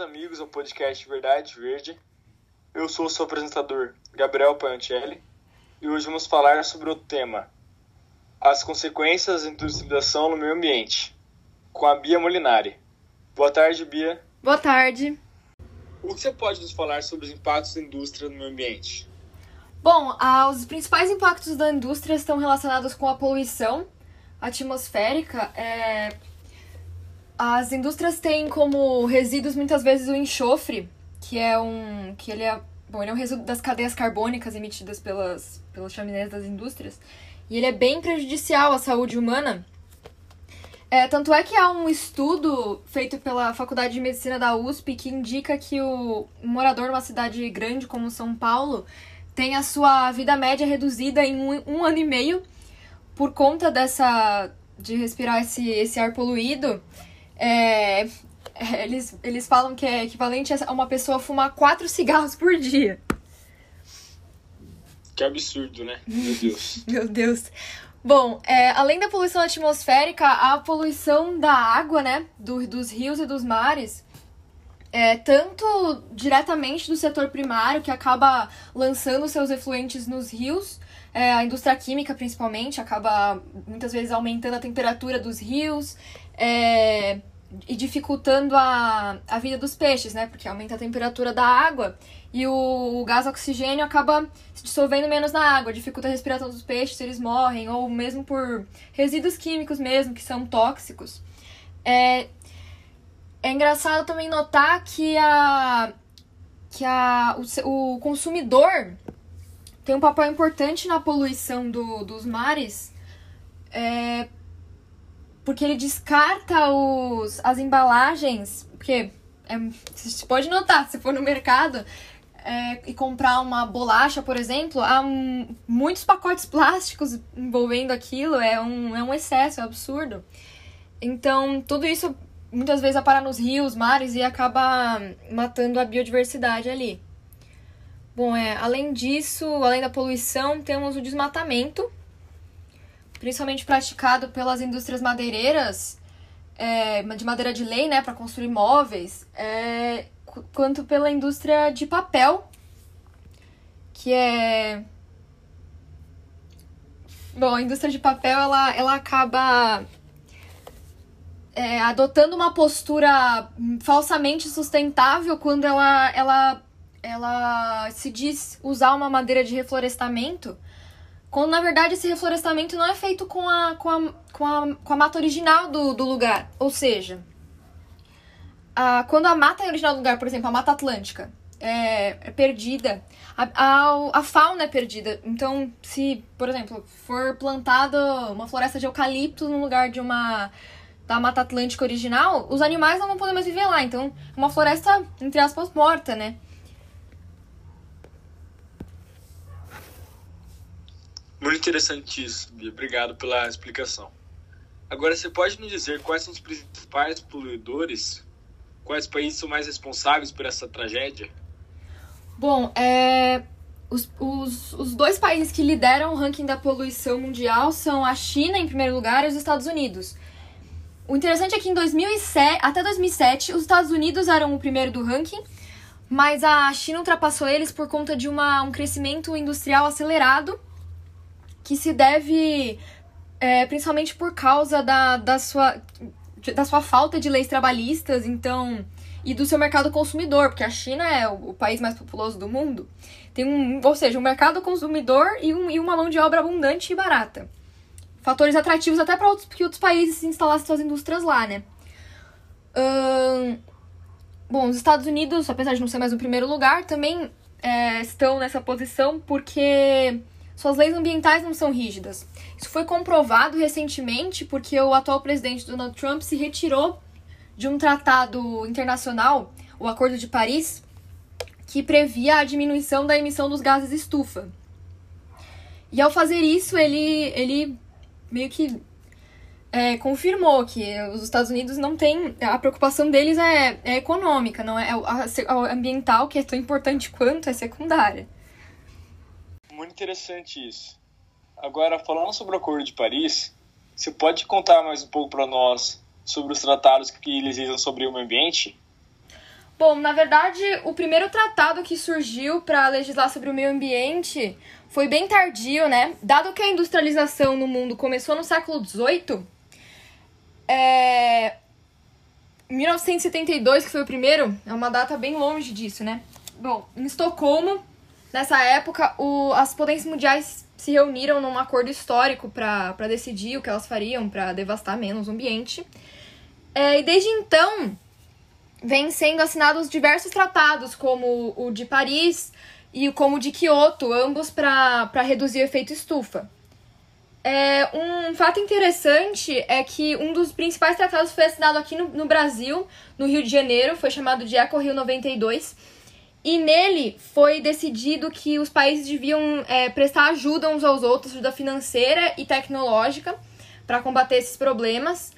amigos ao podcast Verdade Verde. Eu sou o seu apresentador, Gabriel Pantelli, e hoje vamos falar sobre o tema As consequências da industrialização no meio ambiente, com a Bia Molinari. Boa tarde, Bia. Boa tarde. O que você pode nos falar sobre os impactos da indústria no meio ambiente? Bom, ah, os principais impactos da indústria estão relacionados com a poluição atmosférica. É, as indústrias têm como resíduos muitas vezes o enxofre, que é um. que ele é. Bom, ele é um resíduo das cadeias carbônicas emitidas pelas, pelas chaminés das indústrias. E ele é bem prejudicial à saúde humana. É, tanto é que há um estudo feito pela Faculdade de Medicina da USP que indica que o morador de uma cidade grande como São Paulo tem a sua vida média reduzida em um, um ano e meio por conta dessa de respirar esse, esse ar poluído é, eles, eles falam que é equivalente a uma pessoa fumar quatro cigarros por dia. Que absurdo, né? Meu Deus. Meu Deus. Bom, é, além da poluição atmosférica, a poluição da água, né? Do, dos rios e dos mares. É, tanto diretamente do setor primário, que acaba lançando seus efluentes nos rios, é, a indústria química principalmente acaba muitas vezes aumentando a temperatura dos rios, é, e dificultando a, a vida dos peixes, né? Porque aumenta a temperatura da água e o, o gás oxigênio acaba se dissolvendo menos na água, dificulta a respiração dos peixes, eles morrem, ou mesmo por resíduos químicos mesmo, que são tóxicos. É, é engraçado também notar que a que a, o, o consumidor tem um papel importante na poluição do, dos mares, é, porque ele descarta os, as embalagens, porque é, você pode notar, se for no mercado é, e comprar uma bolacha, por exemplo, há um, muitos pacotes plásticos envolvendo aquilo, é um, é um excesso, é um absurdo. Então, tudo isso muitas vezes vai parar nos rios, mares e acaba matando a biodiversidade ali. Bom, é, além disso, além da poluição, temos o desmatamento, principalmente praticado pelas indústrias madeireiras, é, de madeira de lei, né, para construir móveis, é, quanto pela indústria de papel, que é. Bom, a indústria de papel ela, ela acaba é, adotando uma postura falsamente sustentável quando ela, ela, ela se diz usar uma madeira de reflorestamento quando na verdade esse reflorestamento não é feito com a, com a, com a, com a mata original do, do lugar. Ou seja, a, quando a mata original do lugar, por exemplo, a Mata Atlântica, é, é perdida, a, a, a, fauna é perdida. Então, se, por exemplo, for plantada uma floresta de eucalipto no lugar de uma da Mata Atlântica original, os animais não vão poder mais viver lá. Então, é uma floresta, entre aspas, morta, né? Bia. Obrigado pela explicação. Agora, você pode me dizer quais são os principais poluidores? Quais países são mais responsáveis por essa tragédia? Bom, é, os, os, os dois países que lideram o ranking da poluição mundial são a China, em primeiro lugar, e os Estados Unidos. O interessante é que em 2007, até 2007, os Estados Unidos eram o primeiro do ranking, mas a China ultrapassou eles por conta de uma, um crescimento industrial acelerado que se deve é, principalmente por causa da, da, sua, da sua falta de leis trabalhistas, então, e do seu mercado consumidor, porque a China é o, país mais populoso do mundo. Tem um, ou seja, um mercado consumidor e, um, e uma mão de obra abundante e barata. Fatores atrativos até para outros, que outros países instalassem suas indústrias lá, né? Bom, os Estados Unidos, apesar de não ser mais o primeiro lugar, também é, estão nessa posição porque suas leis ambientais não são rígidas. Isso foi comprovado recentemente porque o atual presidente Donald Trump se retirou de um tratado internacional, o Acordo de Paris, que previa a diminuição da emissão dos gases estufa. E ao fazer isso, ele, ele meio que é, confirmou que os Estados Unidos não têm. A preocupação deles é, é econômica, não é a ambiental, que é tão importante quanto, é secundária muito interessante isso. Agora, falando sobre o Acordo de Paris, você pode contar mais um pouco para nós sobre os tratados que eles dizem sobre o meio ambiente? Bom, na verdade, o primeiro tratado que surgiu para legislar sobre o meio ambiente foi bem tardio, né? Dado que a industrialização no mundo começou no século XVIII, é... 1972, que foi o primeiro, é uma data bem longe disso, né? Bom, em Estocolmo, nessa época, o... as potências mundiais se reuniram num acordo histórico para decidir o que elas fariam para devastar menos o ambiente. É, e desde então, vêm sendo assinados diversos tratados, como o de Paris e como o de Kyoto, ambos para reduzir o efeito estufa. É, um fato interessante é que um dos principais tratados foi assinado aqui no, no Brasil, no Rio de Janeiro, foi chamado de Eco Rio 92, e nele foi decidido que os países deviam é, prestar ajuda uns aos outros, ajuda financeira e tecnológica, para combater esses problemas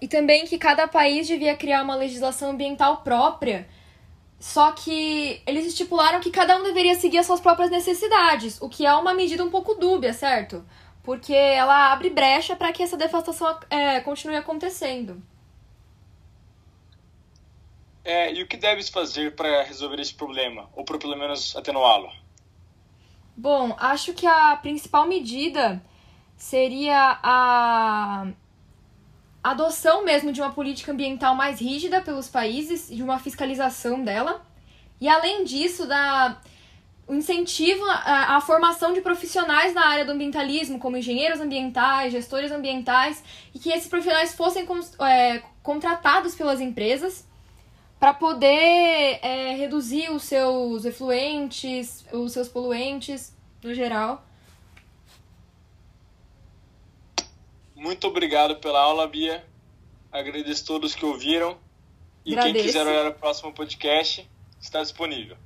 e também que cada país devia criar uma legislação ambiental própria. Só que eles estipularam que cada um deveria seguir as suas próprias necessidades, o que é uma medida um pouco dúbia, certo? Porque ela abre brecha para que essa devastação é, continue acontecendo. É, e o que deves fazer para resolver esse problema, ou por pelo menos atenuá-lo? Bom, acho que a principal medida seria a adoção mesmo de uma política ambiental mais rígida pelos países, de uma fiscalização dela. E além disso, da o incentivo à, à, formação de profissionais na área do ambientalismo, como engenheiros ambientais, gestores ambientais, e que esses profissionais fossem é, contratados pelas empresas para poder é, reduzir os seus efluentes, os seus poluentes no geral. Muito obrigado pela aula, Bia. Agradeço a todos que ouviram. E Agradeço. quem quiser olhar o próximo podcast, está disponível.